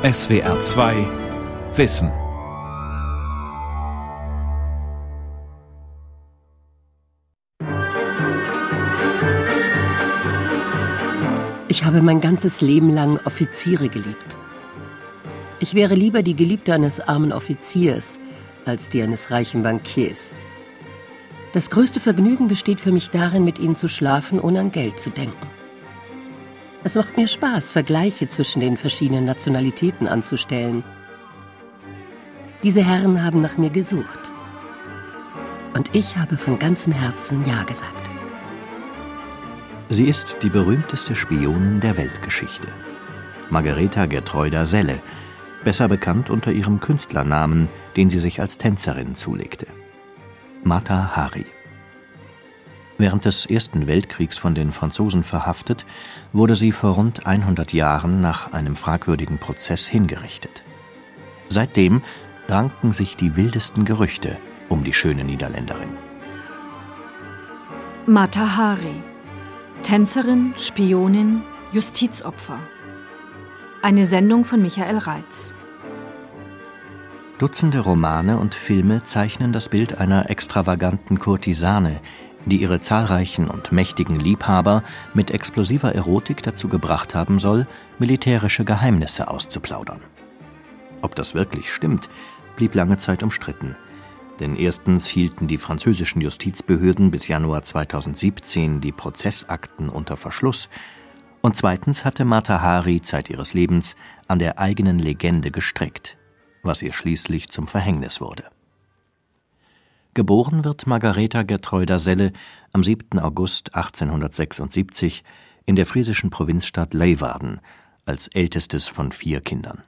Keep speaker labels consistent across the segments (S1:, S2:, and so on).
S1: SWR 2 Wissen.
S2: Ich habe mein ganzes Leben lang Offiziere geliebt. Ich wäre lieber die Geliebte eines armen Offiziers als die eines reichen Bankiers. Das größte Vergnügen besteht für mich darin, mit ihnen zu schlafen, ohne an Geld zu denken. Es macht mir Spaß, Vergleiche zwischen den verschiedenen Nationalitäten anzustellen. Diese Herren haben nach mir gesucht. Und ich habe von ganzem Herzen Ja gesagt.
S3: Sie ist die berühmteste Spionin der Weltgeschichte. Margareta Gertreuda Selle, besser bekannt unter ihrem Künstlernamen, den sie sich als Tänzerin zulegte. Mata Hari. Während des Ersten Weltkriegs von den Franzosen verhaftet, wurde sie vor rund 100 Jahren nach einem fragwürdigen Prozess hingerichtet. Seitdem ranken sich die wildesten Gerüchte um die schöne Niederländerin.
S4: Mata Hari. Tänzerin, Spionin, Justizopfer. Eine Sendung von Michael Reitz.
S3: Dutzende Romane und Filme zeichnen das Bild einer extravaganten Kurtisane, die ihre zahlreichen und mächtigen Liebhaber mit explosiver Erotik dazu gebracht haben soll, militärische Geheimnisse auszuplaudern. Ob das wirklich stimmt, blieb lange Zeit umstritten. Denn erstens hielten die französischen Justizbehörden bis Januar 2017 die Prozessakten unter Verschluss, und zweitens hatte Mata Hari Zeit ihres Lebens an der eigenen Legende gestreckt, was ihr schließlich zum Verhängnis wurde. Geboren wird Margareta Gertreuda Selle am 7. August 1876 in der friesischen Provinzstadt Leeuwarden als ältestes von vier Kindern.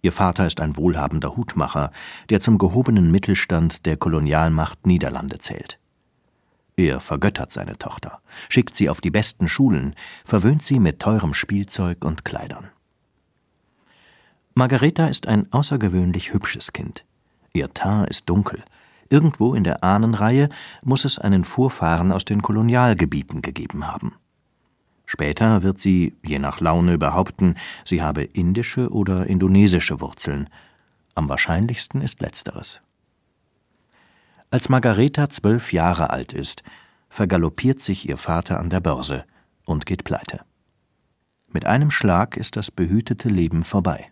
S3: Ihr Vater ist ein wohlhabender Hutmacher, der zum gehobenen Mittelstand der Kolonialmacht Niederlande zählt. Er vergöttert seine Tochter, schickt sie auf die besten Schulen, verwöhnt sie mit teurem Spielzeug und Kleidern. Margareta ist ein außergewöhnlich hübsches Kind. Ihr Teint ist dunkel. Irgendwo in der Ahnenreihe muss es einen Vorfahren aus den Kolonialgebieten gegeben haben. Später wird sie, je nach Laune, behaupten, sie habe indische oder indonesische Wurzeln. Am wahrscheinlichsten ist letzteres. Als Margareta zwölf Jahre alt ist, vergaloppiert sich ihr Vater an der Börse und geht pleite. Mit einem Schlag ist das behütete Leben vorbei.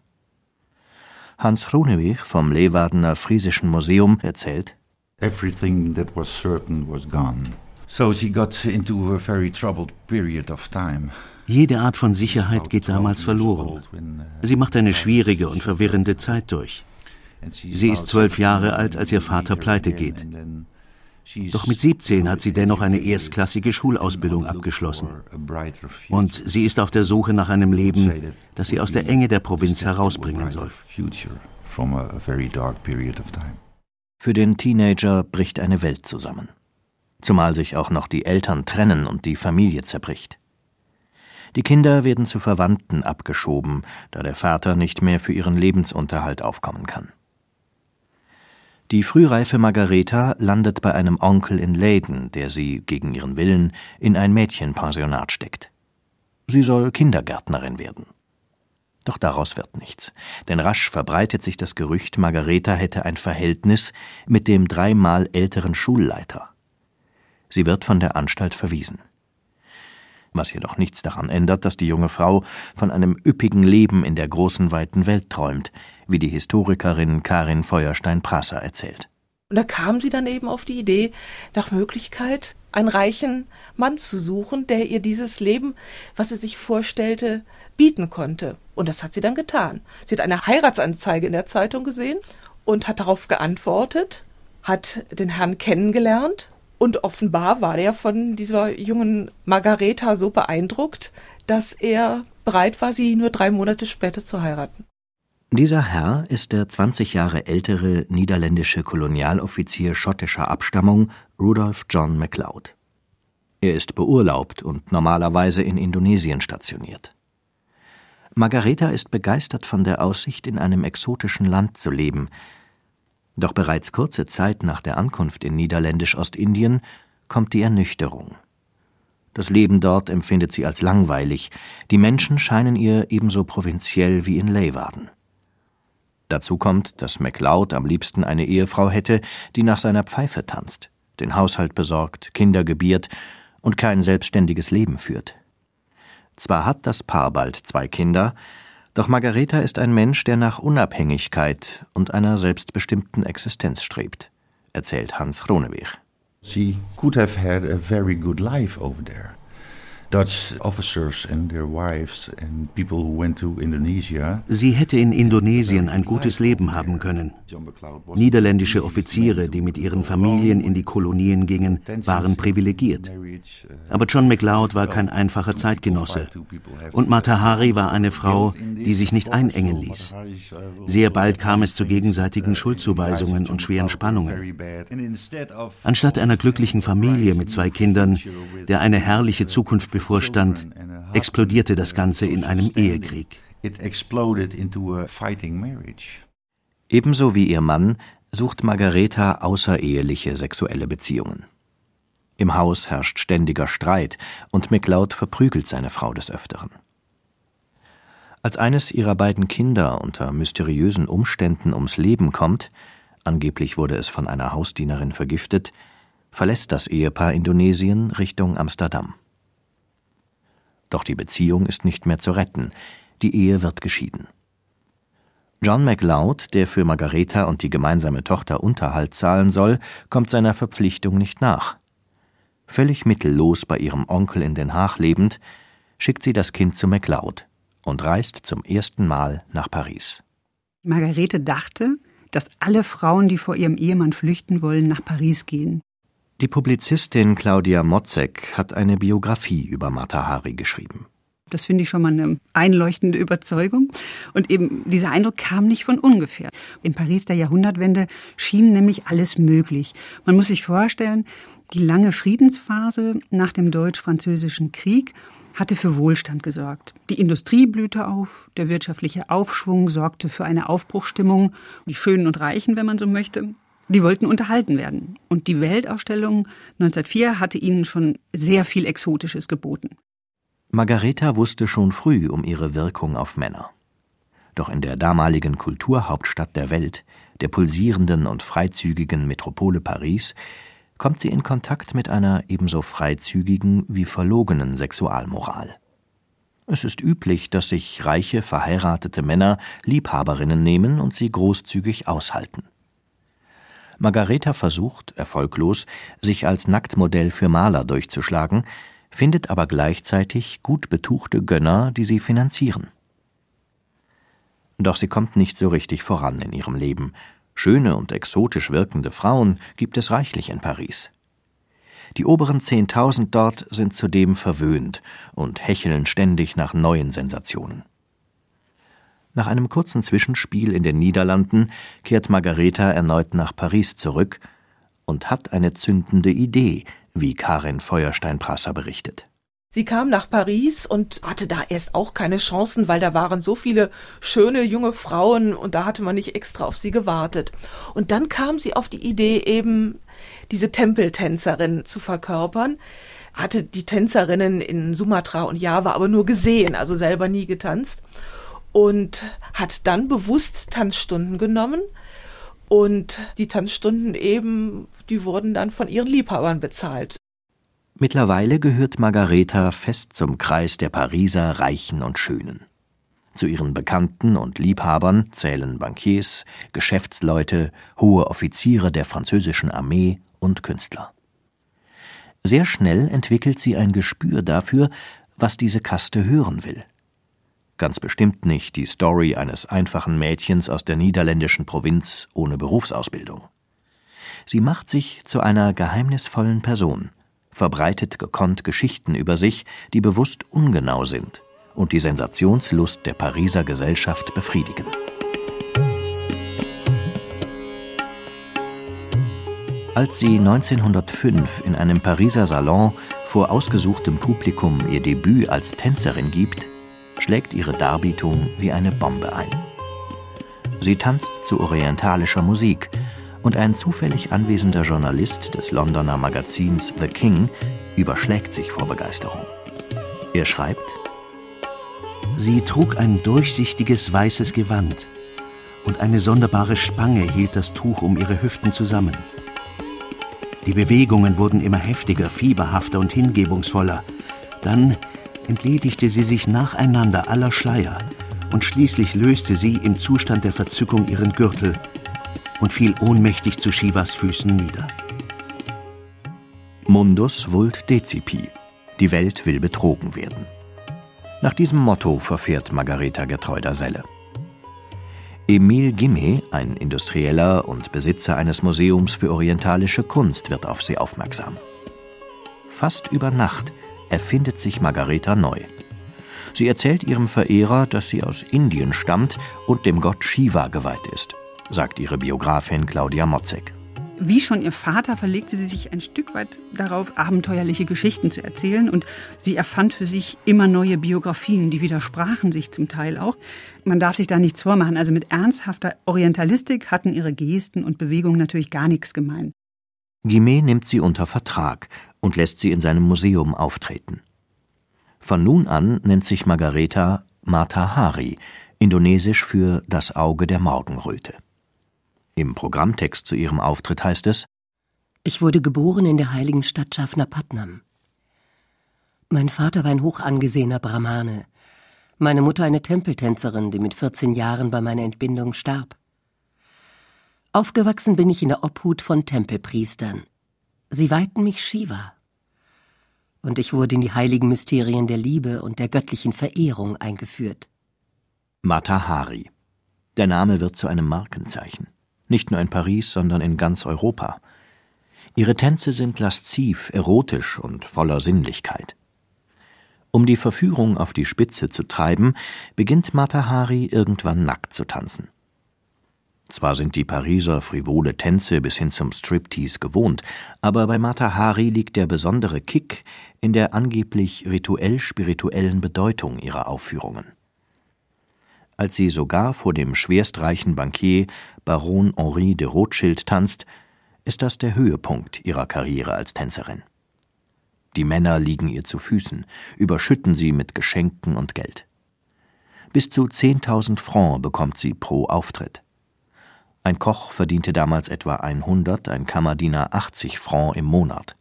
S3: Hans Groeneweg vom Leeuwardener Friesischen Museum erzählt:
S5: Everything that was certain was gone. So she got into a very troubled period of time.
S6: Jede Art von Sicherheit geht damals verloren.
S5: uh,
S6: Sie macht eine schwierige und verwirrende Zeit durch. Sie ist zwölf Jahre alt, als ihr Vater pleite geht. Doch mit 17 hat sie dennoch eine erstklassige Schulausbildung abgeschlossen. Und sie ist auf der Suche nach einem Leben, das sie aus der Enge der Provinz herausbringen soll.
S3: Für den Teenager bricht eine Welt zusammen. Zumal sich auch noch die Eltern trennen und die Familie zerbricht. Die Kinder werden zu Verwandten abgeschoben, da der Vater nicht mehr für ihren Lebensunterhalt aufkommen kann. Die frühreife Margareta landet bei einem Onkel in Leyden, der sie, gegen ihren Willen, in ein Mädchenpensionat steckt. Sie soll Kindergärtnerin werden. Doch daraus wird nichts, denn rasch verbreitet sich das Gerücht, Margareta hätte ein Verhältnis mit dem dreimal älteren Schulleiter. Sie wird von der Anstalt verwiesen. Was jedoch nichts daran ändert, dass die junge Frau von einem üppigen Leben in der großen weiten Welt träumt, wie die Historikerin Karin Feuerstein-Prasser erzählt.
S7: Und da kam sie dann eben auf die Idee, nach Möglichkeit einen reichen Mann zu suchen, der ihr dieses Leben, was sie sich vorstellte, bieten konnte. Und das hat sie dann getan. Sie hat eine Heiratsanzeige in der Zeitung gesehen und hat darauf geantwortet, hat den Herrn kennengelernt und offenbar war er von dieser jungen Margareta so beeindruckt, dass er bereit war, sie nur drei Monate später zu heiraten.
S3: Dieser Herr ist der 20 Jahre ältere niederländische Kolonialoffizier schottischer Abstammung Rudolph John MacLeod. Er ist beurlaubt und normalerweise in Indonesien stationiert. Margareta ist begeistert von der Aussicht, in einem exotischen Land zu leben. Doch bereits kurze Zeit nach der Ankunft in Niederländisch-Ostindien kommt die Ernüchterung. Das Leben dort empfindet sie als langweilig, die Menschen scheinen ihr ebenso provinziell wie in Leeuwarden. Dazu kommt, dass MacLeod am liebsten eine Ehefrau hätte, die nach seiner Pfeife tanzt, den Haushalt besorgt, Kinder gebiert und kein selbstständiges Leben führt. Zwar hat das Paar bald zwei Kinder, doch Margareta ist ein Mensch, der nach Unabhängigkeit und einer selbstbestimmten Existenz strebt, erzählt Hans Groneweeg.
S5: She could have had a very good life over there.
S6: Sie hätte in Indonesien ein gutes Leben haben können. Niederländische Offiziere, die mit ihren Familien in die Kolonien gingen, waren privilegiert. Aber John MacLeod war kein einfacher Zeitgenosse. Und Mata Hari war eine Frau, die sich nicht einengen ließ. Sehr bald kam es zu gegenseitigen Schuldzuweisungen und schweren Spannungen. Anstatt einer glücklichen Familie mit zwei Kindern, der eine herrliche Zukunft bevorstand, explodierte das Ganze in einem Ehekrieg.
S3: Ebenso wie ihr Mann sucht Margareta außereheliche sexuelle Beziehungen. Im Haus herrscht ständiger Streit und McLeod verprügelt seine Frau des Öfteren. Als eines ihrer beiden Kinder unter mysteriösen Umständen ums Leben kommt, angeblich wurde es von einer Hausdienerin vergiftet, verlässt das Ehepaar Indonesien Richtung Amsterdam. Doch die Beziehung ist nicht mehr zu retten, die Ehe wird geschieden. John MacLeod, der für Margareta und die gemeinsame Tochter Unterhalt zahlen soll, kommt seiner Verpflichtung nicht nach. Völlig mittellos bei ihrem Onkel in Den Haag lebend, schickt sie das Kind zu MacLeod und reist zum ersten Mal nach Paris.
S8: Margarete dachte, dass alle Frauen, die vor ihrem Ehemann flüchten wollen, nach Paris gehen.
S3: Die Publizistin Claudia Motzek hat eine Biografie über Mata Hari geschrieben.
S8: Das finde ich schon mal eine einleuchtende Überzeugung. Und eben dieser Eindruck kam nicht von ungefähr. In Paris der Jahrhundertwende schien nämlich alles möglich. Man muss sich vorstellen, die lange Friedensphase nach dem Deutsch-Französischen Krieg hatte für Wohlstand gesorgt. Die Industrie blühte auf, der wirtschaftliche Aufschwung sorgte für eine Aufbruchstimmung. Die Schönen und Reichen, wenn man so möchte, die wollten unterhalten werden. Und die Weltausstellung 1904 hatte ihnen schon sehr viel Exotisches geboten.
S3: Margareta wusste schon früh um ihre Wirkung auf Männer. Doch in der damaligen Kulturhauptstadt der Welt, der pulsierenden und freizügigen Metropole Paris, kommt sie in Kontakt mit einer ebenso freizügigen wie verlogenen Sexualmoral. Es ist üblich, dass sich reiche, verheiratete Männer Liebhaberinnen nehmen und sie großzügig aushalten. Margareta versucht, erfolglos, sich als Nacktmodell für Maler durchzuschlagen, findet aber gleichzeitig gut betuchte Gönner, die sie finanzieren. Doch sie kommt nicht so richtig voran in ihrem Leben. Schöne und exotisch wirkende Frauen gibt es reichlich in Paris. Die oberen Zehntausend dort sind zudem verwöhnt und hecheln ständig nach neuen Sensationen. Nach einem kurzen Zwischenspiel in den Niederlanden kehrt Margareta erneut nach Paris zurück und hat eine zündende Idee, wie Karin Feuerstein-Prasser berichtet.
S7: Sie kam nach Paris und hatte da erst auch keine Chancen, weil da waren so viele schöne junge Frauen und da hatte man nicht extra auf sie gewartet. Und dann kam sie auf die Idee, eben diese Tempeltänzerin zu verkörpern. Hatte die Tänzerinnen in Sumatra und Java aber nur gesehen, also selber nie getanzt und hat dann bewusst Tanzstunden genommen und die Tanzstunden eben, die wurden dann von ihren Liebhabern bezahlt.
S3: Mittlerweile gehört Margareta fest zum Kreis der Pariser Reichen und Schönen. Zu ihren Bekannten und Liebhabern zählen Bankiers, Geschäftsleute, hohe Offiziere der französischen Armee und Künstler. Sehr schnell entwickelt sie ein Gespür dafür, was diese Kaste hören will ganz bestimmt nicht die Story eines einfachen Mädchens aus der niederländischen Provinz ohne Berufsausbildung. Sie macht sich zu einer geheimnisvollen Person, verbreitet gekonnt Geschichten über sich, die bewusst ungenau sind und die Sensationslust der Pariser Gesellschaft befriedigen. Als sie 1905 in einem Pariser Salon vor ausgesuchtem Publikum ihr Debüt als Tänzerin gibt, schlägt ihre Darbietung wie eine Bombe ein. Sie tanzt zu orientalischer Musik und ein zufällig anwesender Journalist des Londoner Magazins The King überschlägt sich vor Begeisterung. Er schreibt:
S6: Sie trug ein durchsichtiges weißes Gewand und eine sonderbare Spange hielt das Tuch um ihre Hüften zusammen. Die Bewegungen wurden immer heftiger, fieberhafter und hingebungsvoller. Dann entledigte sie sich nacheinander aller Schleier und schließlich löste sie im Zustand der Verzückung ihren Gürtel und fiel ohnmächtig zu Shivas Füßen nieder.
S3: Mundus vult decipi. Die Welt will betrogen werden. Nach diesem Motto verfährt Margareta Getreuder-Selle. Emile Gimme, ein Industrieller und Besitzer eines Museums für orientalische Kunst, wird auf sie aufmerksam. Fast über Nacht erfindet sich Margareta neu. Sie erzählt ihrem Verehrer, dass sie aus Indien stammt und dem Gott Shiva geweiht ist, sagt ihre Biografin Claudia Motzek.
S8: Wie schon ihr Vater verlegte sie sich ein Stück weit darauf, abenteuerliche Geschichten zu erzählen und sie erfand für sich immer neue Biografien, die widersprachen sich zum Teil auch. Man darf sich da nichts vormachen, also mit ernsthafter Orientalistik hatten ihre Gesten und Bewegungen natürlich gar nichts gemein.
S3: Guimet nimmt sie unter Vertrag und lässt sie in seinem Museum auftreten. Von nun an nennt sich Margareta Matahari, indonesisch für das Auge der Morgenröte. Im Programmtext zu ihrem Auftritt heißt es
S2: Ich wurde geboren in der heiligen Stadt Jaffnapatnam. Mein Vater war ein hoch angesehener Brahmane, meine Mutter eine Tempeltänzerin, die mit 14 Jahren bei meiner Entbindung starb. Aufgewachsen bin ich in der Obhut von Tempelpriestern. Sie weihten mich Shiva. Und ich wurde in die heiligen Mysterien der Liebe und der göttlichen Verehrung eingeführt.
S3: Matahari. Der Name wird zu einem Markenzeichen nicht nur in Paris, sondern in ganz Europa. Ihre Tänze sind lasziv, erotisch und voller Sinnlichkeit. Um die Verführung auf die Spitze zu treiben, beginnt Mata Hari irgendwann nackt zu tanzen. Zwar sind die Pariser frivole Tänze bis hin zum Striptease gewohnt, aber bei Mata Hari liegt der besondere Kick in der angeblich rituell-spirituellen Bedeutung ihrer Aufführungen als sie sogar vor dem schwerstreichen Bankier Baron Henri de Rothschild tanzt, ist das der Höhepunkt ihrer Karriere als Tänzerin. Die Männer liegen ihr zu Füßen, überschütten sie mit Geschenken und Geld. Bis zu 10.000 Francs bekommt sie pro Auftritt. Ein Koch verdiente damals etwa 100, ein Kammerdiener 80 Francs im Monat.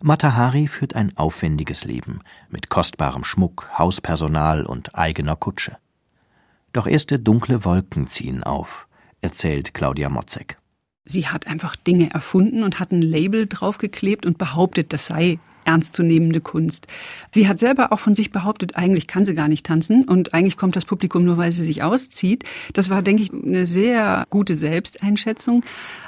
S3: Matahari führt ein aufwendiges Leben mit kostbarem Schmuck, Hauspersonal und eigener Kutsche. Doch erste dunkle Wolken ziehen auf, erzählt Claudia Motzek.
S8: Sie hat einfach Dinge erfunden und hat ein Label draufgeklebt und behauptet, das sei ernstzunehmende Kunst. Sie hat selber auch von sich behauptet, eigentlich kann sie gar nicht tanzen und eigentlich kommt das Publikum nur, weil sie sich auszieht. Das war, denke ich, eine sehr gute Selbsteinschätzung.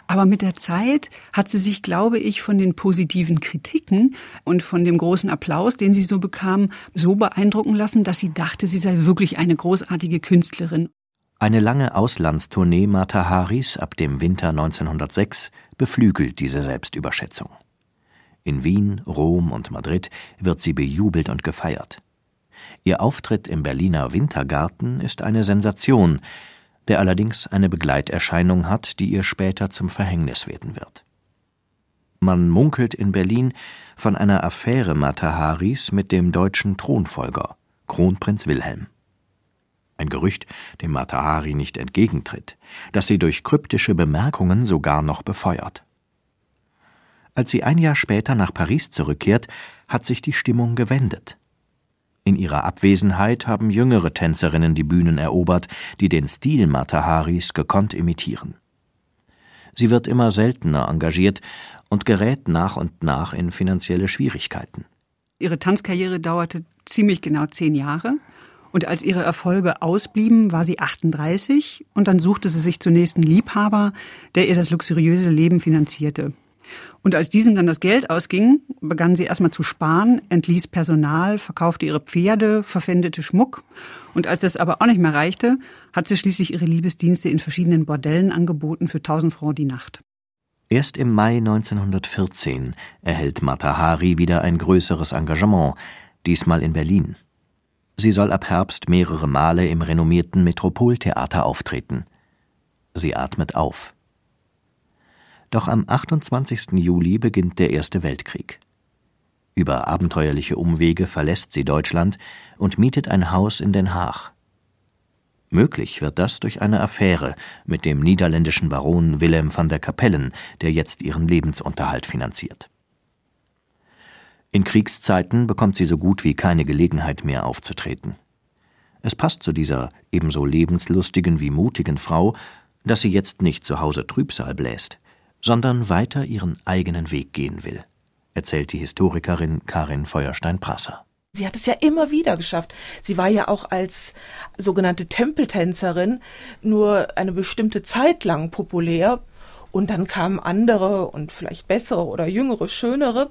S8: Aber mit der Zeit hat sie sich, glaube ich, von den positiven Kritiken und von dem großen Applaus, den sie so bekam, so beeindrucken lassen, dass sie dachte, sie sei wirklich eine großartige Künstlerin.
S3: Eine lange Auslandstournee Mata Haris ab dem Winter 1906 beflügelt diese Selbstüberschätzung. In Wien, Rom und Madrid wird sie bejubelt und gefeiert. Ihr Auftritt im Berliner Wintergarten ist eine Sensation, der allerdings eine Begleiterscheinung hat, die ihr später zum Verhängnis werden wird. Man munkelt in Berlin von einer Affäre Mataharis mit dem deutschen Thronfolger, Kronprinz Wilhelm. Ein Gerücht, dem Matahari nicht entgegentritt, das sie durch kryptische Bemerkungen sogar noch befeuert. Als sie ein Jahr später nach Paris zurückkehrt, hat sich die Stimmung gewendet. In ihrer Abwesenheit haben jüngere Tänzerinnen die Bühnen erobert, die den Stil Mataharis gekonnt imitieren. Sie wird immer seltener engagiert und gerät nach und nach in finanzielle Schwierigkeiten.
S8: Ihre Tanzkarriere dauerte ziemlich genau zehn Jahre. Und als ihre Erfolge ausblieben, war sie 38 und dann suchte sie sich zunächst einen Liebhaber, der ihr das luxuriöse Leben finanzierte. Und als diesem dann das Geld ausging, begann sie erstmal zu sparen, entließ Personal, verkaufte ihre Pferde, verpfändete Schmuck. Und als das aber auch nicht mehr reichte, hat sie schließlich ihre Liebesdienste in verschiedenen Bordellen angeboten für 1000 Francs die Nacht.
S3: Erst im Mai 1914 erhält Mata Hari wieder ein größeres Engagement, diesmal in Berlin. Sie soll ab Herbst mehrere Male im renommierten Metropoltheater auftreten. Sie atmet auf. Doch am 28. Juli beginnt der Erste Weltkrieg. Über abenteuerliche Umwege verlässt sie Deutschland und mietet ein Haus in Den Haag. Möglich wird das durch eine Affäre mit dem niederländischen Baron Willem van der Kapellen, der jetzt ihren Lebensunterhalt finanziert. In Kriegszeiten bekommt sie so gut wie keine Gelegenheit mehr aufzutreten. Es passt zu dieser ebenso lebenslustigen wie mutigen Frau, dass sie jetzt nicht zu Hause Trübsal bläst, sondern weiter ihren eigenen Weg gehen will, erzählt die Historikerin Karin Feuerstein-Prasser.
S7: Sie hat es ja immer wieder geschafft. Sie war ja auch als sogenannte Tempeltänzerin nur eine bestimmte Zeit lang populär und dann kamen andere und vielleicht bessere oder jüngere, schönere.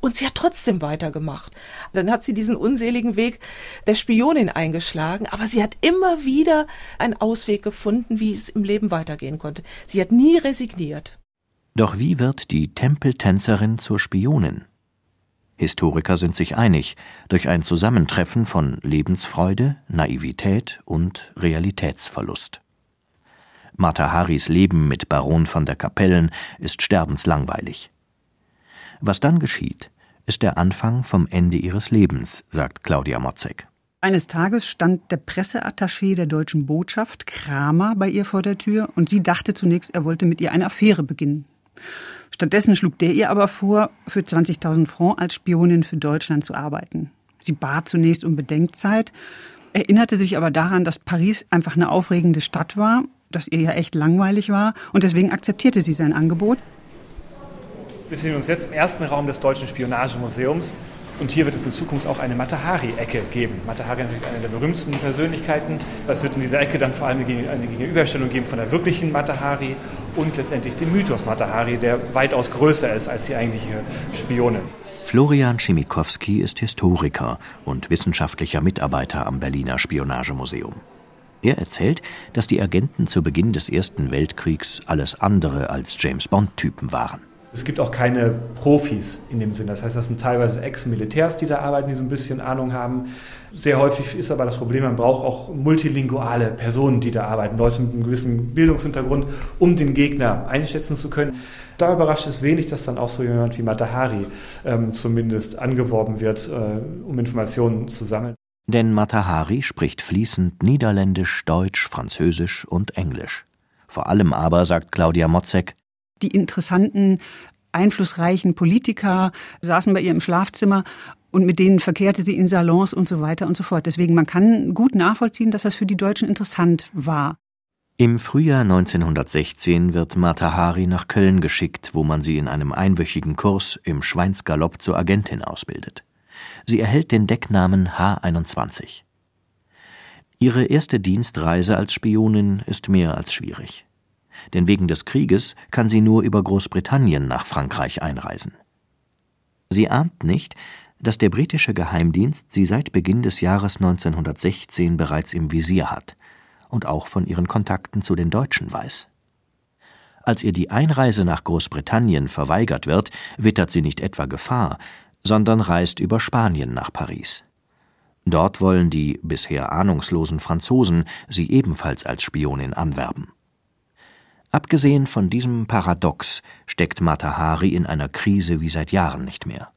S7: Und sie hat trotzdem weitergemacht. Dann hat sie diesen unseligen Weg der Spionin eingeschlagen, aber sie hat immer wieder einen Ausweg gefunden, wie es im Leben weitergehen konnte. Sie hat nie resigniert.
S3: Doch wie wird die Tempeltänzerin zur Spionin? Historiker sind sich einig, durch ein Zusammentreffen von Lebensfreude, Naivität und Realitätsverlust. Martha Haris Leben mit Baron von der Kapellen ist sterbenslangweilig. Was dann geschieht, ist der Anfang vom Ende ihres Lebens, sagt Claudia Motzek.
S8: Eines Tages stand der Presseattaché der deutschen Botschaft, Kramer, bei ihr vor der Tür und sie dachte zunächst, er wollte mit ihr eine Affäre beginnen. Stattdessen schlug der ihr aber vor, für 20.000 Francs als Spionin für Deutschland zu arbeiten. Sie bat zunächst um Bedenkzeit, erinnerte sich aber daran, dass Paris einfach eine aufregende Stadt war, dass ihr ja echt langweilig war und deswegen akzeptierte sie sein Angebot.
S9: Wir befinden uns jetzt im ersten Raum des Deutschen Spionagemuseums. Und hier wird es in Zukunft auch eine Matahari-Ecke geben. Matahari ist natürlich eine der berühmtesten Persönlichkeiten. Es wird in dieser Ecke dann vor allem eine Gegenüberstellung geben von der wirklichen Matahari und letztendlich dem Mythos Matahari, der weitaus größer ist als die eigentliche Spionin.
S3: Florian Schimikowski ist Historiker und wissenschaftlicher Mitarbeiter am Berliner Spionagemuseum. Er erzählt, dass die Agenten zu Beginn des Ersten Weltkriegs alles andere als James Bond-Typen waren.
S9: Es gibt auch keine Profis in dem Sinn. Das heißt, das sind teilweise Ex-Militärs, die da arbeiten, die so ein bisschen Ahnung haben. Sehr häufig ist aber das Problem, man braucht auch multilinguale Personen, die da arbeiten, Leute mit einem gewissen Bildungshintergrund, um den Gegner einschätzen zu können. Da überrascht es wenig, dass dann auch so jemand wie Matahari ähm, zumindest angeworben wird, äh, um Informationen zu sammeln.
S3: Denn Matahari spricht fließend Niederländisch, Deutsch, Französisch und Englisch. Vor allem aber, sagt Claudia Motzek,
S8: die interessanten, einflussreichen Politiker saßen bei ihr im Schlafzimmer und mit denen verkehrte sie in Salons und so weiter und so fort. Deswegen, man kann gut nachvollziehen, dass das für die Deutschen interessant war.
S3: Im Frühjahr 1916 wird Martha Hari nach Köln geschickt, wo man sie in einem einwöchigen Kurs im Schweinsgalopp zur Agentin ausbildet. Sie erhält den Decknamen H21. Ihre erste Dienstreise als Spionin ist mehr als schwierig denn wegen des Krieges kann sie nur über Großbritannien nach Frankreich einreisen. Sie ahnt nicht, dass der britische Geheimdienst sie seit Beginn des Jahres 1916 bereits im Visier hat und auch von ihren Kontakten zu den Deutschen weiß. Als ihr die Einreise nach Großbritannien verweigert wird, wittert sie nicht etwa Gefahr, sondern reist über Spanien nach Paris. Dort wollen die bisher ahnungslosen Franzosen sie ebenfalls als Spionin anwerben. Abgesehen von diesem Paradox steckt Mata Hari in einer Krise wie seit Jahren nicht mehr.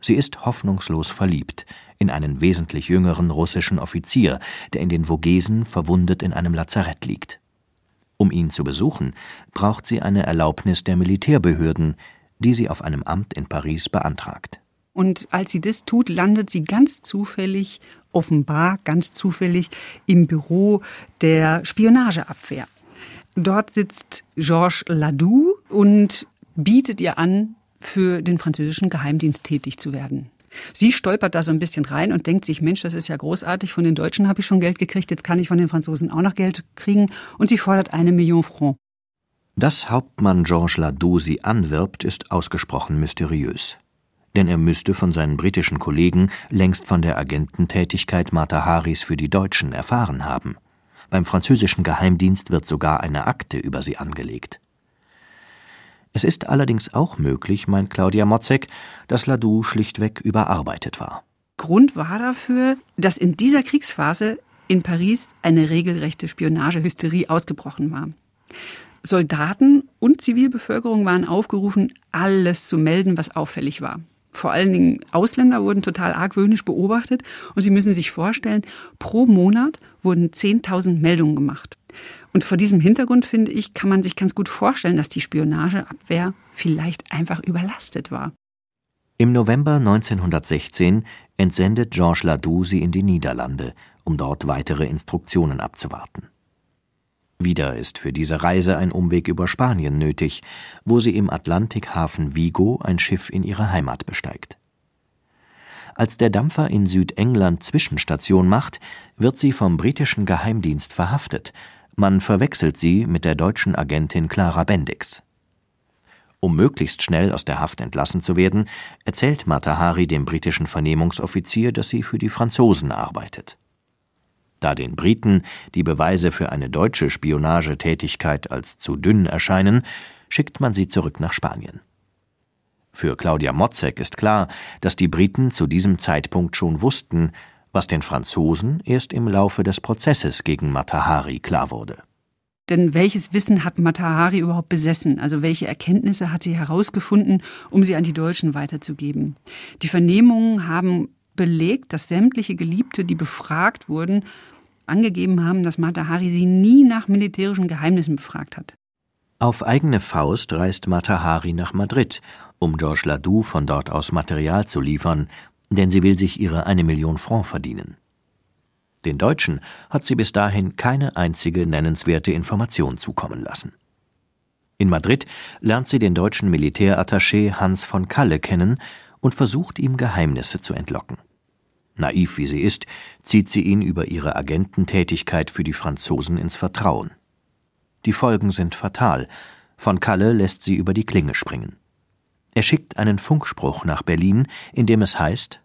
S3: Sie ist hoffnungslos verliebt in einen wesentlich jüngeren russischen Offizier, der in den Vogesen verwundet in einem Lazarett liegt. Um ihn zu besuchen, braucht sie eine Erlaubnis der Militärbehörden, die sie auf einem Amt in Paris beantragt.
S8: Und als sie das tut, landet sie ganz zufällig, offenbar ganz zufällig, im Büro der Spionageabwehr. Dort sitzt Georges Ladoux und bietet ihr an, für den französischen Geheimdienst tätig zu werden. Sie stolpert da so ein bisschen rein und denkt sich, Mensch, das ist ja großartig, von den Deutschen habe ich schon Geld gekriegt, jetzt kann ich von den Franzosen auch noch Geld kriegen und sie fordert eine Million Francs.
S3: Dass Hauptmann Georges Ladoux sie anwirbt, ist ausgesprochen mysteriös. Denn er müsste von seinen britischen Kollegen längst von der Agententätigkeit Mata Haris für die Deutschen erfahren haben. Beim französischen Geheimdienst wird sogar eine Akte über sie angelegt. Es ist allerdings auch möglich, meint Claudia Motzek, dass Ladoux schlichtweg überarbeitet war.
S8: Grund war dafür, dass in dieser Kriegsphase in Paris eine regelrechte Spionagehysterie ausgebrochen war. Soldaten und Zivilbevölkerung waren aufgerufen, alles zu melden, was auffällig war. Vor allen Dingen Ausländer wurden total argwöhnisch beobachtet und Sie müssen sich vorstellen, pro Monat wurden 10.000 Meldungen gemacht. Und vor diesem Hintergrund, finde ich, kann man sich ganz gut vorstellen, dass die Spionageabwehr vielleicht einfach überlastet war.
S3: Im November 1916 entsendet Georges Ladoux sie in die Niederlande, um dort weitere Instruktionen abzuwarten. Wieder ist für diese Reise ein Umweg über Spanien nötig, wo sie im Atlantikhafen Vigo ein Schiff in ihre Heimat besteigt. Als der Dampfer in Südengland Zwischenstation macht, wird sie vom britischen Geheimdienst verhaftet. Man verwechselt sie mit der deutschen Agentin Clara Bendix. Um möglichst schnell aus der Haft entlassen zu werden, erzählt Matahari dem britischen Vernehmungsoffizier, dass sie für die Franzosen arbeitet. Da den Briten die Beweise für eine deutsche Spionagetätigkeit als zu dünn erscheinen, schickt man sie zurück nach Spanien. Für Claudia Motzek ist klar, dass die Briten zu diesem Zeitpunkt schon wussten, was den Franzosen erst im Laufe des Prozesses gegen Matahari klar wurde.
S8: Denn welches Wissen hat Matahari überhaupt besessen? Also welche Erkenntnisse hat sie herausgefunden, um sie an die Deutschen weiterzugeben? Die Vernehmungen haben belegt, dass sämtliche Geliebte, die befragt wurden, angegeben haben, dass Mata Hari sie nie nach militärischen Geheimnissen befragt hat.
S3: Auf eigene Faust reist Mata Hari nach Madrid, um Georges Ladoux von dort aus Material zu liefern, denn sie will sich ihre eine Million Franc verdienen. Den Deutschen hat sie bis dahin keine einzige nennenswerte Information zukommen lassen. In Madrid lernt sie den deutschen Militärattaché Hans von Kalle kennen und versucht ihm Geheimnisse zu entlocken. Naiv wie sie ist, zieht sie ihn über ihre Agententätigkeit für die Franzosen ins Vertrauen. Die Folgen sind fatal. Von Kalle lässt sie über die Klinge springen. Er schickt einen Funkspruch nach Berlin, in dem es heißt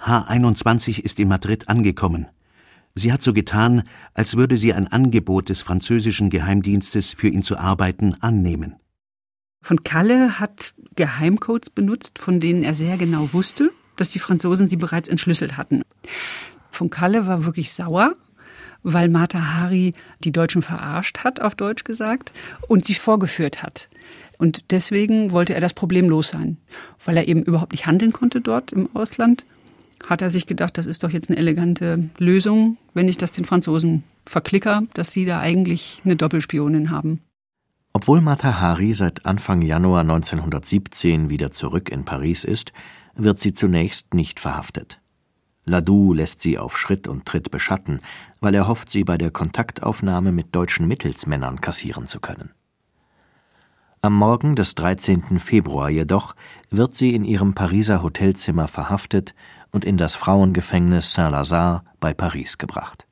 S6: H21 ist in Madrid angekommen. Sie hat so getan, als würde sie ein Angebot des französischen Geheimdienstes, für ihn zu arbeiten, annehmen.
S8: Von Kalle hat Geheimcodes benutzt, von denen er sehr genau wusste, dass die Franzosen sie bereits entschlüsselt hatten. Von Kalle war wirklich sauer, weil Mata Hari die Deutschen verarscht hat, auf Deutsch gesagt, und sie vorgeführt hat. Und deswegen wollte er das Problem los sein. Weil er eben überhaupt nicht handeln konnte dort im Ausland, hat er sich gedacht, das ist doch jetzt eine elegante Lösung, wenn ich das den Franzosen verklicker, dass sie da eigentlich eine Doppelspionin haben.
S3: Obwohl Mata Hari seit Anfang Januar 1917 wieder zurück in Paris ist, wird sie zunächst nicht verhaftet. Ladoux lässt sie auf Schritt und Tritt beschatten, weil er hofft, sie bei der Kontaktaufnahme mit deutschen Mittelsmännern kassieren zu können. Am Morgen des 13. Februar jedoch wird sie in ihrem Pariser Hotelzimmer verhaftet und in das Frauengefängnis Saint-Lazare bei Paris gebracht.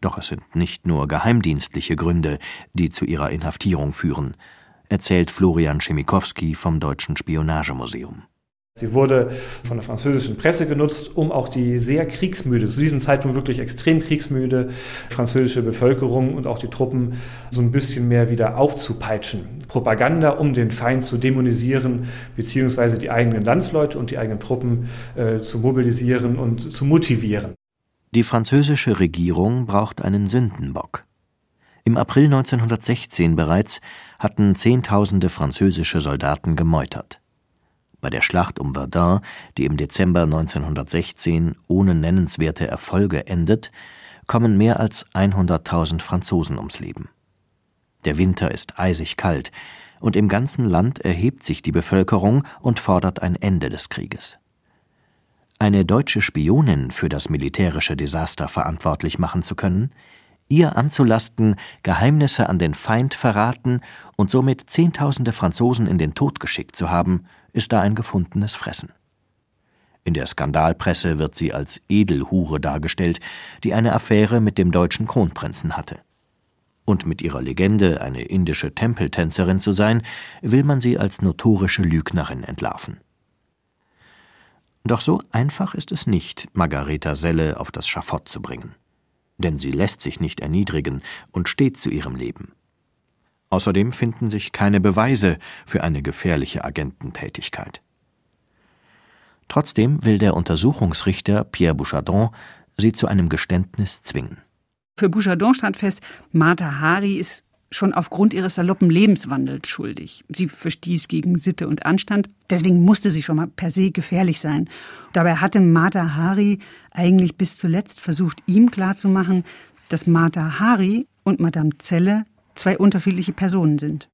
S3: Doch es sind nicht nur geheimdienstliche Gründe, die zu ihrer Inhaftierung führen, erzählt Florian Schemikowski vom Deutschen Spionagemuseum.
S9: Sie wurde von der französischen Presse genutzt, um auch die sehr kriegsmüde, zu diesem Zeitpunkt wirklich extrem kriegsmüde französische Bevölkerung und auch die Truppen so ein bisschen mehr wieder aufzupeitschen. Propaganda, um den Feind zu dämonisieren, beziehungsweise die eigenen Landsleute und die eigenen Truppen äh, zu mobilisieren und zu motivieren.
S3: Die französische Regierung braucht einen Sündenbock. Im April 1916 bereits hatten Zehntausende französische Soldaten gemeutert. Bei der Schlacht um Verdun, die im Dezember 1916 ohne nennenswerte Erfolge endet, kommen mehr als 100.000 Franzosen ums Leben. Der Winter ist eisig kalt, und im ganzen Land erhebt sich die Bevölkerung und fordert ein Ende des Krieges. Eine deutsche Spionin für das militärische Desaster verantwortlich machen zu können, ihr anzulasten, Geheimnisse an den Feind verraten und somit Zehntausende Franzosen in den Tod geschickt zu haben, ist da ein gefundenes Fressen. In der Skandalpresse wird sie als Edelhure dargestellt, die eine Affäre mit dem deutschen Kronprinzen hatte. Und mit ihrer Legende, eine indische Tempeltänzerin zu sein, will man sie als notorische Lügnerin entlarven. Doch so einfach ist es nicht, Margareta Selle auf das Schafott zu bringen. Denn sie lässt sich nicht erniedrigen und steht zu ihrem Leben. Außerdem finden sich keine Beweise für eine gefährliche Agententätigkeit. Trotzdem will der Untersuchungsrichter Pierre Bouchardon sie zu einem Geständnis zwingen.
S8: Für Bouchardon stand fest, Martha Hari ist schon aufgrund ihres saloppen Lebenswandels schuldig. Sie verstieß gegen Sitte und Anstand, deswegen musste sie schon mal per se gefährlich sein. Dabei hatte Mata Hari eigentlich bis zuletzt versucht, ihm klarzumachen, dass Mata Hari und Madame Zelle zwei unterschiedliche Personen sind.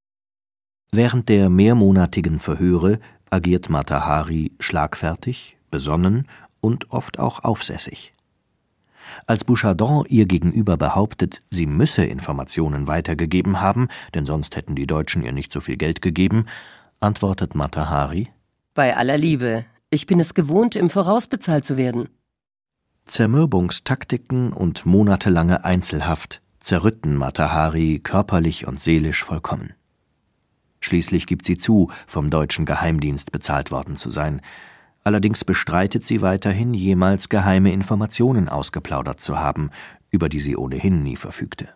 S3: Während der mehrmonatigen Verhöre agiert Mata Hari schlagfertig, besonnen und oft auch aufsässig. Als Bouchardon ihr gegenüber behauptet, sie müsse Informationen weitergegeben haben, denn sonst hätten die Deutschen ihr nicht so viel Geld gegeben, antwortet Matahari:
S2: Bei aller Liebe, ich bin es gewohnt, im Voraus bezahlt zu werden.
S3: Zermürbungstaktiken und monatelange Einzelhaft zerrütten Matahari körperlich und seelisch vollkommen. Schließlich gibt sie zu, vom deutschen Geheimdienst bezahlt worden zu sein. Allerdings bestreitet sie weiterhin, jemals geheime Informationen ausgeplaudert zu haben, über die sie ohnehin nie verfügte.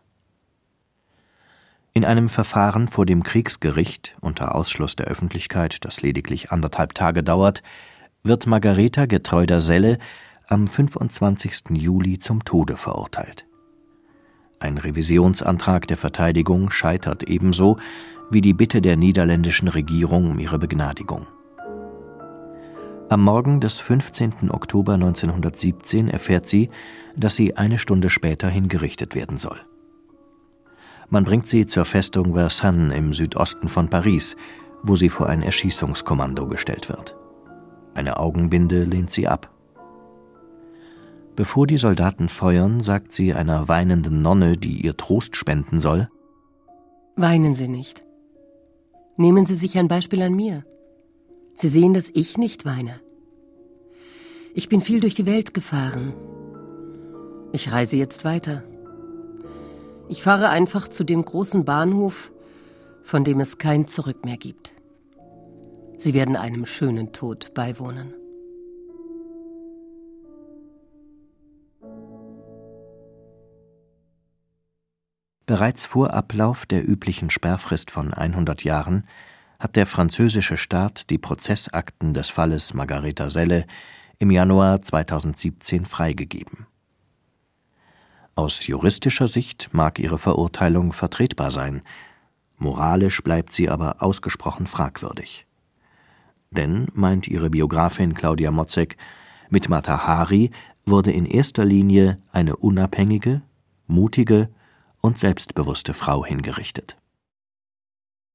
S3: In einem Verfahren vor dem Kriegsgericht unter Ausschluss der Öffentlichkeit, das lediglich anderthalb Tage dauert, wird Margareta getreu der Selle am 25. Juli zum Tode verurteilt. Ein Revisionsantrag der Verteidigung scheitert ebenso wie die Bitte der niederländischen Regierung um ihre Begnadigung. Am Morgen des 15. Oktober 1917 erfährt sie, dass sie eine Stunde später hingerichtet werden soll. Man bringt sie zur Festung Versailles im Südosten von Paris, wo sie vor ein Erschießungskommando gestellt wird. Eine Augenbinde lehnt sie ab. Bevor die Soldaten feuern, sagt sie einer weinenden Nonne, die ihr Trost spenden soll
S2: Weinen Sie nicht. Nehmen Sie sich ein Beispiel an mir. Sie sehen, dass ich nicht weine. Ich bin viel durch die Welt gefahren. Ich reise jetzt weiter. Ich fahre einfach zu dem großen Bahnhof, von dem es kein Zurück mehr gibt. Sie werden einem schönen Tod beiwohnen.
S3: Bereits vor Ablauf der üblichen Sperrfrist von 100 Jahren hat der französische Staat die Prozessakten des Falles Margareta Selle im Januar 2017 freigegeben. Aus juristischer Sicht mag ihre Verurteilung vertretbar sein, moralisch bleibt sie aber ausgesprochen fragwürdig. Denn, meint ihre Biografin Claudia Motzek, mit Matahari wurde in erster Linie eine unabhängige, mutige und selbstbewusste Frau hingerichtet